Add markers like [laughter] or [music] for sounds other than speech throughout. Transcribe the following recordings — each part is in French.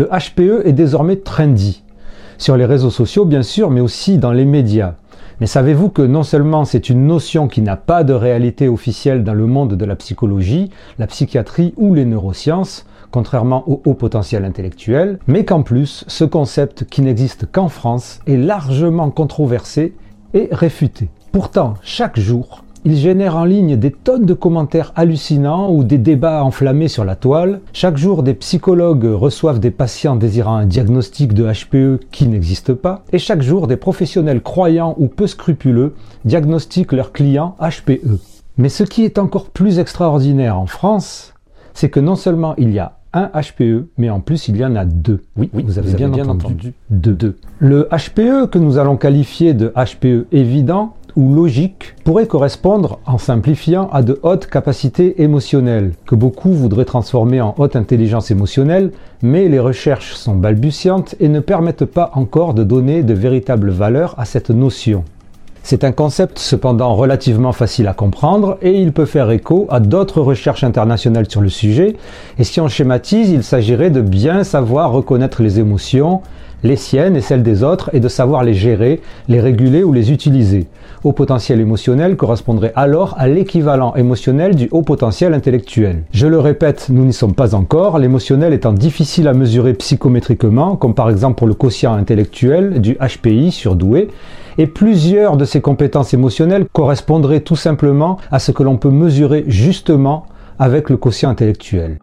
Le HPE est désormais trendy. Sur les réseaux sociaux, bien sûr, mais aussi dans les médias. Mais savez-vous que non seulement c'est une notion qui n'a pas de réalité officielle dans le monde de la psychologie, la psychiatrie ou les neurosciences, contrairement au haut potentiel intellectuel, mais qu'en plus, ce concept qui n'existe qu'en France est largement controversé et réfuté. Pourtant, chaque jour, il génère en ligne des tonnes de commentaires hallucinants ou des débats enflammés sur la toile. Chaque jour, des psychologues reçoivent des patients désirant un diagnostic de HPE qui n'existe pas. Et chaque jour, des professionnels croyants ou peu scrupuleux diagnostiquent leurs clients HPE. Mais ce qui est encore plus extraordinaire en France, c'est que non seulement il y a un HPE, mais en plus il y en a deux. Oui, oui vous avez, bien, entendu. Deux. Le HPE que nous allons qualifier de HPE évident ou logique pourrait correspondre, en simplifiant, à de hautes capacités émotionnelles, que beaucoup voudraient transformer en haute intelligence émotionnelle, mais les recherches sont balbutiantes et ne permettent pas encore de donner de véritables valeurs à cette notion. C'est un concept cependant relativement facile à comprendre et il peut faire écho à d'autres recherches internationales sur le sujet. Et si on schématise, il s'agirait de bien savoir reconnaître les émotions, les siennes et celles des autres, et de savoir les gérer, les réguler ou les utiliser. Haut potentiel émotionnel correspondrait alors à l'équivalent émotionnel du haut potentiel intellectuel. Je le répète, nous n'y sommes pas encore, l'émotionnel étant difficile à mesurer psychométriquement, comme par exemple pour le quotient intellectuel du HPI surdoué, et plusieurs de ces compétences émotionnelles correspondraient tout simplement à ce que l'on peut mesurer justement avec le quotient intellectuel.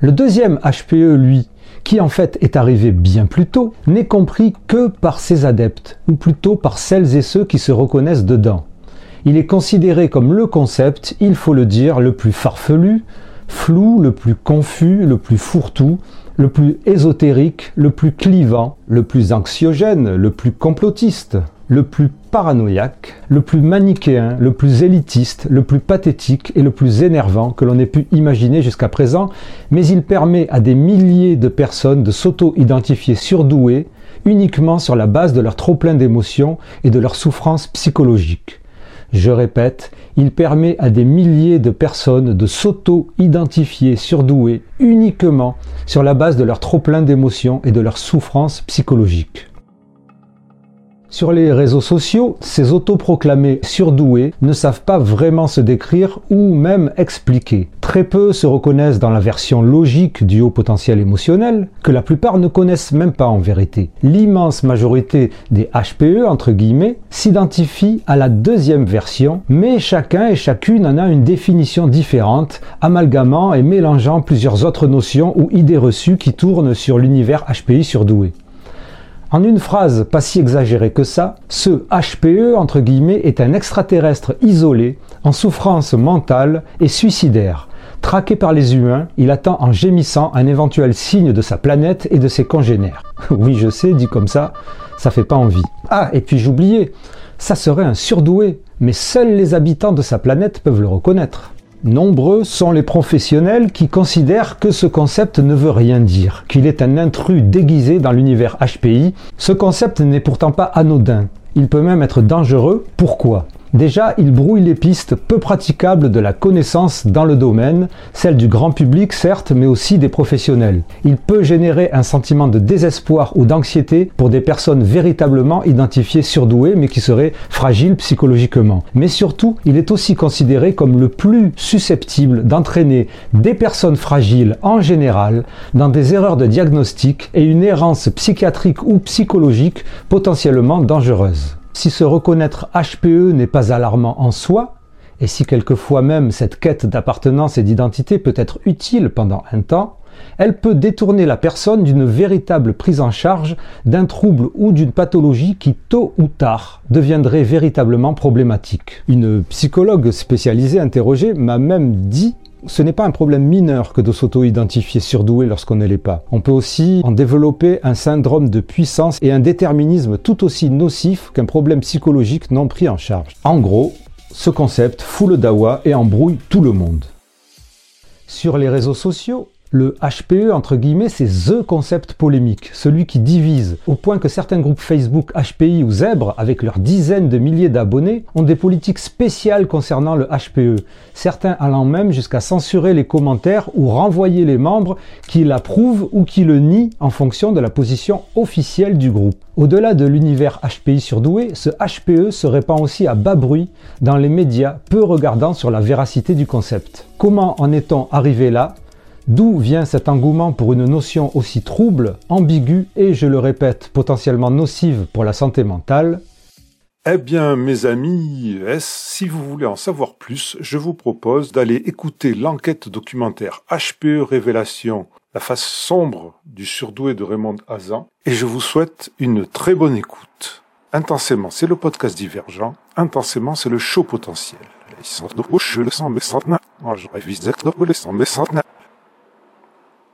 Le deuxième HPE, lui, qui en fait est arrivé bien plus tôt, n'est compris que par ses adeptes, ou plutôt par celles et ceux qui se reconnaissent dedans. Il est considéré comme le concept, il faut le dire, le plus farfelu, flou, le plus confus, le plus fourre-tout, le plus ésotérique, le plus clivant, le plus anxiogène, le plus complotiste, le plus paranoïaque, le plus manichéen, le plus élitiste, le plus pathétique et le plus énervant que l'on ait pu imaginer jusqu'à présent, mais il permet à des milliers de personnes de s'auto-identifier surdouées uniquement sur la base de leur trop-plein d'émotions et de leur souffrance psychologique. Je répète, il permet à des milliers de personnes de s'auto-identifier surdouées uniquement sur la base de leur trop-plein d'émotions et de leur souffrance psychologique. Sur les réseaux sociaux, ces autoproclamés surdoués ne savent pas vraiment se décrire ou même expliquer. Très peu se reconnaissent dans la version logique du haut potentiel émotionnel, que la plupart ne connaissent même pas en vérité. L'immense majorité des HPE, entre guillemets, s'identifient à la deuxième version, mais chacun et chacune en a une définition différente, amalgamant et mélangeant plusieurs autres notions ou idées reçues qui tournent sur l'univers HPI surdoué. En une phrase pas si exagérée que ça, ce HPE entre guillemets est un extraterrestre isolé, en souffrance mentale et suicidaire. Traqué par les humains, il attend en gémissant un éventuel signe de sa planète et de ses congénères. [laughs] oui, je sais, dit comme ça, ça fait pas envie. Ah, et puis j'oubliais, ça serait un surdoué, mais seuls les habitants de sa planète peuvent le reconnaître. Nombreux sont les professionnels qui considèrent que ce concept ne veut rien dire, qu'il est un intrus déguisé dans l'univers HPI. Ce concept n'est pourtant pas anodin. Il peut même être dangereux. Pourquoi? Déjà, il brouille les pistes peu praticables de la connaissance dans le domaine, celle du grand public certes, mais aussi des professionnels. Il peut générer un sentiment de désespoir ou d'anxiété pour des personnes véritablement identifiées surdouées mais qui seraient fragiles psychologiquement. Mais surtout, il est aussi considéré comme le plus susceptible d'entraîner des personnes fragiles en général dans des erreurs de diagnostic et une errance psychiatrique ou psychologique potentiellement dangereuse. Si se reconnaître HPE n'est pas alarmant en soi, et si quelquefois même cette quête d'appartenance et d'identité peut être utile pendant un temps, elle peut détourner la personne d'une véritable prise en charge d'un trouble ou d'une pathologie qui tôt ou tard deviendrait véritablement problématique. Une psychologue spécialisée interrogée m'a même dit ce n'est pas un problème mineur que de s'auto-identifier surdoué lorsqu'on ne l'est pas. On peut aussi en développer un syndrome de puissance et un déterminisme tout aussi nocif qu'un problème psychologique non pris en charge. En gros, ce concept fout le dawa et embrouille tout le monde. Sur les réseaux sociaux, Le HPE, entre guillemets, c'est THE concept polémique, celui qui divise, au point que certains groupes Facebook HPI ou Zèbre, avec leurs dizaines de milliers d'abonnés, ont des politiques spéciales concernant le HPE, certains allant même jusqu'à censurer les commentaires ou renvoyer les membres qui l'approuvent ou qui le nient en fonction de la position officielle du groupe. Au-delà de l'univers HPI surdoué, ce HPE se répand aussi à bas bruit dans les médias peu regardant sur la véracité du concept. Comment en est-on arrivé là? D'où vient cet engouement pour une notion aussi trouble, ambiguë et, je le répète, potentiellement nocive pour la santé mentale? Eh bien, mes amis, si vous voulez en savoir plus, je vous propose d'aller écouter l'enquête documentaire HPE Révélation, la face sombre du surdoué de Raymond Hazan, et je vous souhaite une très bonne écoute. Intensément, c'est le podcast divergent. Intensément, c'est le show potentiel.